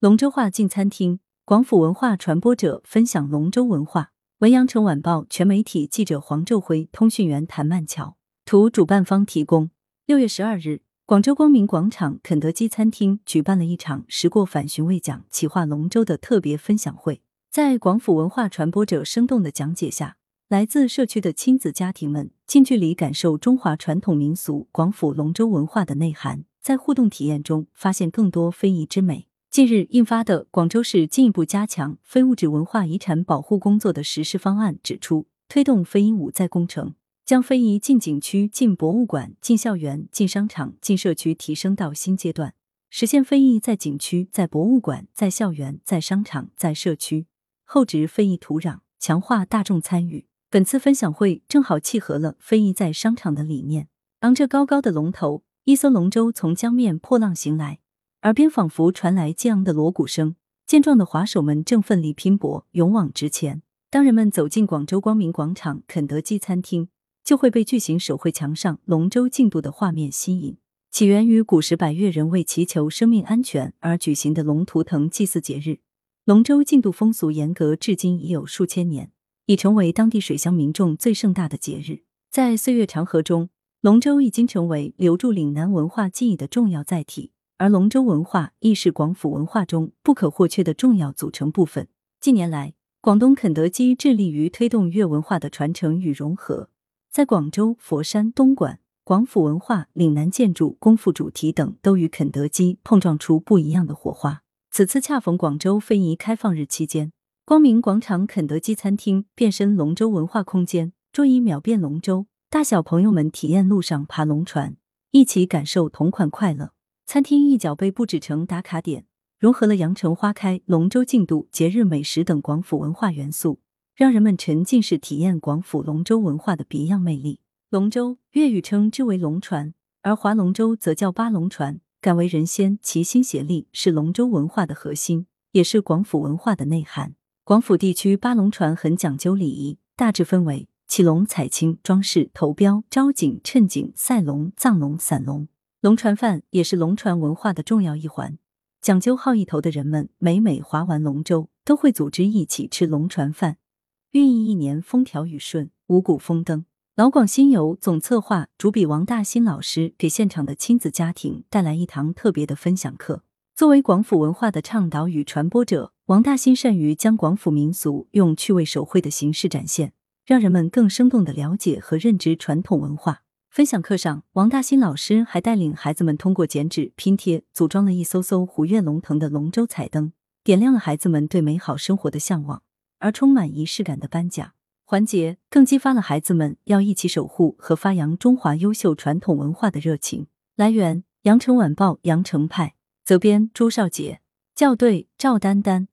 龙舟话进餐厅，广府文化传播者分享龙舟文化。文阳城晚报全媒体记者黄昼辉，通讯员谭曼桥，图主办方提供。六月十二日，广州光明广场肯德基餐厅举办了一场时过反寻味讲企划龙舟的特别分享会。在广府文化传播者生动的讲解下，来自社区的亲子家庭们近距离感受中华传统民俗广府龙舟文化的内涵，在互动体验中发现更多非遗之美。近日印发的《广州市进一步加强非物质文化遗产保护工作的实施方案》指出，推动非遗五在工程，将非遗进景区、进博物馆、进校园、进商场、进社区提升到新阶段，实现非遗在景区、在博物馆、在校园、在商场、在社区，厚植非遗土壤，强化大众参与。本次分享会正好契合了非遗在商场的理念，昂着高高的龙头，一艘龙舟从江面破浪行来。耳边仿佛传来激昂的锣鼓声，健壮的滑手们正奋力拼搏，勇往直前。当人们走进广州光明广场肯德基餐厅，就会被巨型手绘墙上龙舟竞渡的画面吸引。起源于古时百越人为祈求生命安全而举行的龙图腾祭祀节日，龙舟竞渡风俗严格至今已有数千年，已成为当地水乡民众最盛大的节日。在岁月长河中，龙舟已经成为留住岭南文化记忆的重要载体。而龙舟文化亦是广府文化中不可或缺的重要组成部分。近年来，广东肯德基致力于推动粤文化的传承与融合，在广州、佛山、东莞，广府文化、岭南建筑、功夫主题等都与肯德基碰撞出不一样的火花。此次恰逢广州非遗开放日期间，光明广场肯德基餐厅变身龙舟文化空间，桌椅秒变龙舟，大小朋友们体验路上爬龙船，一起感受同款快乐。餐厅一角被布置成打卡点，融合了阳城花开、龙舟竞渡、节日美食等广府文化元素，让人们沉浸式体验广府龙舟文化的别样魅力。龙舟粤语称之为龙船，而划龙舟则叫八龙船，敢为人先，齐心协力是龙舟文化的核心，也是广府文化的内涵。广府地区八龙船很讲究礼仪，大致分为起龙、彩青、装饰、投标、招景、衬景、赛龙、藏龙、散龙。龙船饭也是龙船文化的重要一环，讲究好意头的人们，每每划完龙舟，都会组织一起吃龙船饭，寓意一年风调雨顺、五谷丰登。老广新游总策划、主笔王大新老师给现场的亲子家庭带来一堂特别的分享课。作为广府文化的倡导与传播者，王大新善于将广府民俗用趣味手绘的形式展现，让人们更生动的了解和认知传统文化。分享课上，王大新老师还带领孩子们通过剪纸、拼贴，组装了一艘艘虎跃龙腾的龙舟彩灯，点亮了孩子们对美好生活的向往。而充满仪式感的颁奖环节，更激发了孩子们要一起守护和发扬中华优秀传统文化的热情。来源：羊城晚报羊城派，责编：朱少杰，校对：赵丹丹。